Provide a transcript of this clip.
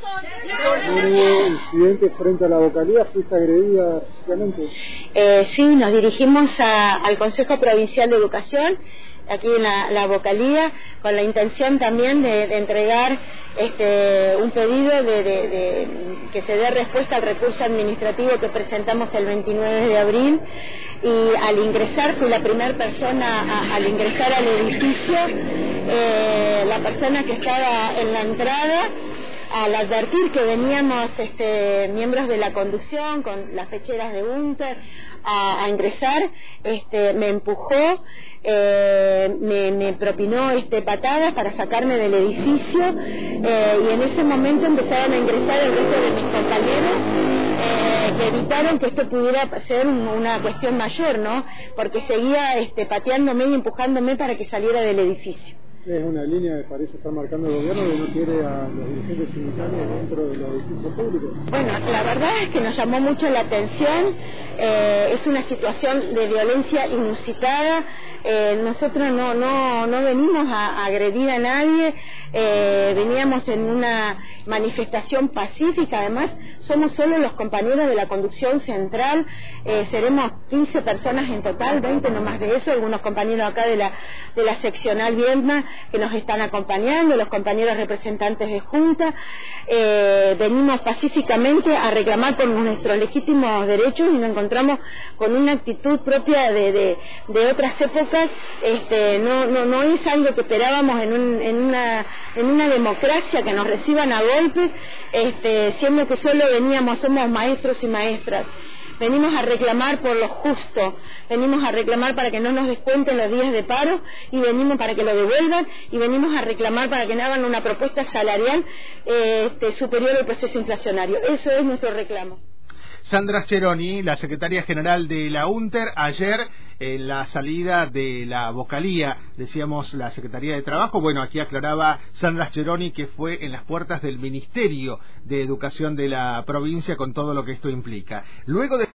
¿Hubo incidentes frente a la vocalía? ¿Fuiste agredida? Eh, sí, nos dirigimos al Consejo Provincial de Educación, aquí en la, la vocalía, con la intención también de, entregar este, un pedido de que se dé respuesta al recurso administrativo que presentamos el 29 de abril. Y al ingresar, fui la primera persona a- al ingresar al edificio, eh, la persona que estaba en la entrada al advertir que veníamos este, miembros de la conducción con las fecheras de Unter a, ingresar, este, me empujó, eh, me, me propinó este, patadas para sacarme del edificio eh, y en ese momento empezaron a ingresar el resto de mis compañeros eh, que evitaron que esto pudiera ser un- una cuestión mayor, ¿no? Porque seguía este, pateándome y empujándome para que saliera del edificio. Es una línea que parece estar marcando el gobierno que no quiere a los dirigentes sindicales dentro de los edificios públicos. Bueno, la verdad es que nos llamó mucho la atención, eh, es una situación de violencia inusitada, eh, nosotros no, no, no venimos a, a agredir a nadie, eh, veníamos en una manifestación pacífica, además somos solo los compañeros de la conducción central, eh, seremos 15 personas en total, 20 no más de eso, algunos compañeros acá de la, de la seccional Viedma que nos están acompañando, los compañeros representantes de Junta, eh, venimos pacíficamente a reclamar por nuestros legítimos derechos y nos encontramos con una actitud propia de, de, de otras épocas, este, no, no, no es algo que esperábamos en, un, en, una, en una democracia que nos reciban a golpes, este, siendo que solo veníamos, somos maestros y maestras. Venimos a reclamar por lo justo, venimos a reclamar para que no nos descuenten los días de paro y venimos para que lo devuelvan y venimos a reclamar para que hagan una propuesta salarial este, superior al proceso inflacionario. Eso es nuestro reclamo. Sandra Cheroni, la secretaria general de la UNTER, ayer en la salida de la vocalía, decíamos la Secretaría de Trabajo, bueno, aquí aclaraba Sandra Cheroni que fue en las puertas del Ministerio de Educación de la provincia con todo lo que esto implica. Luego de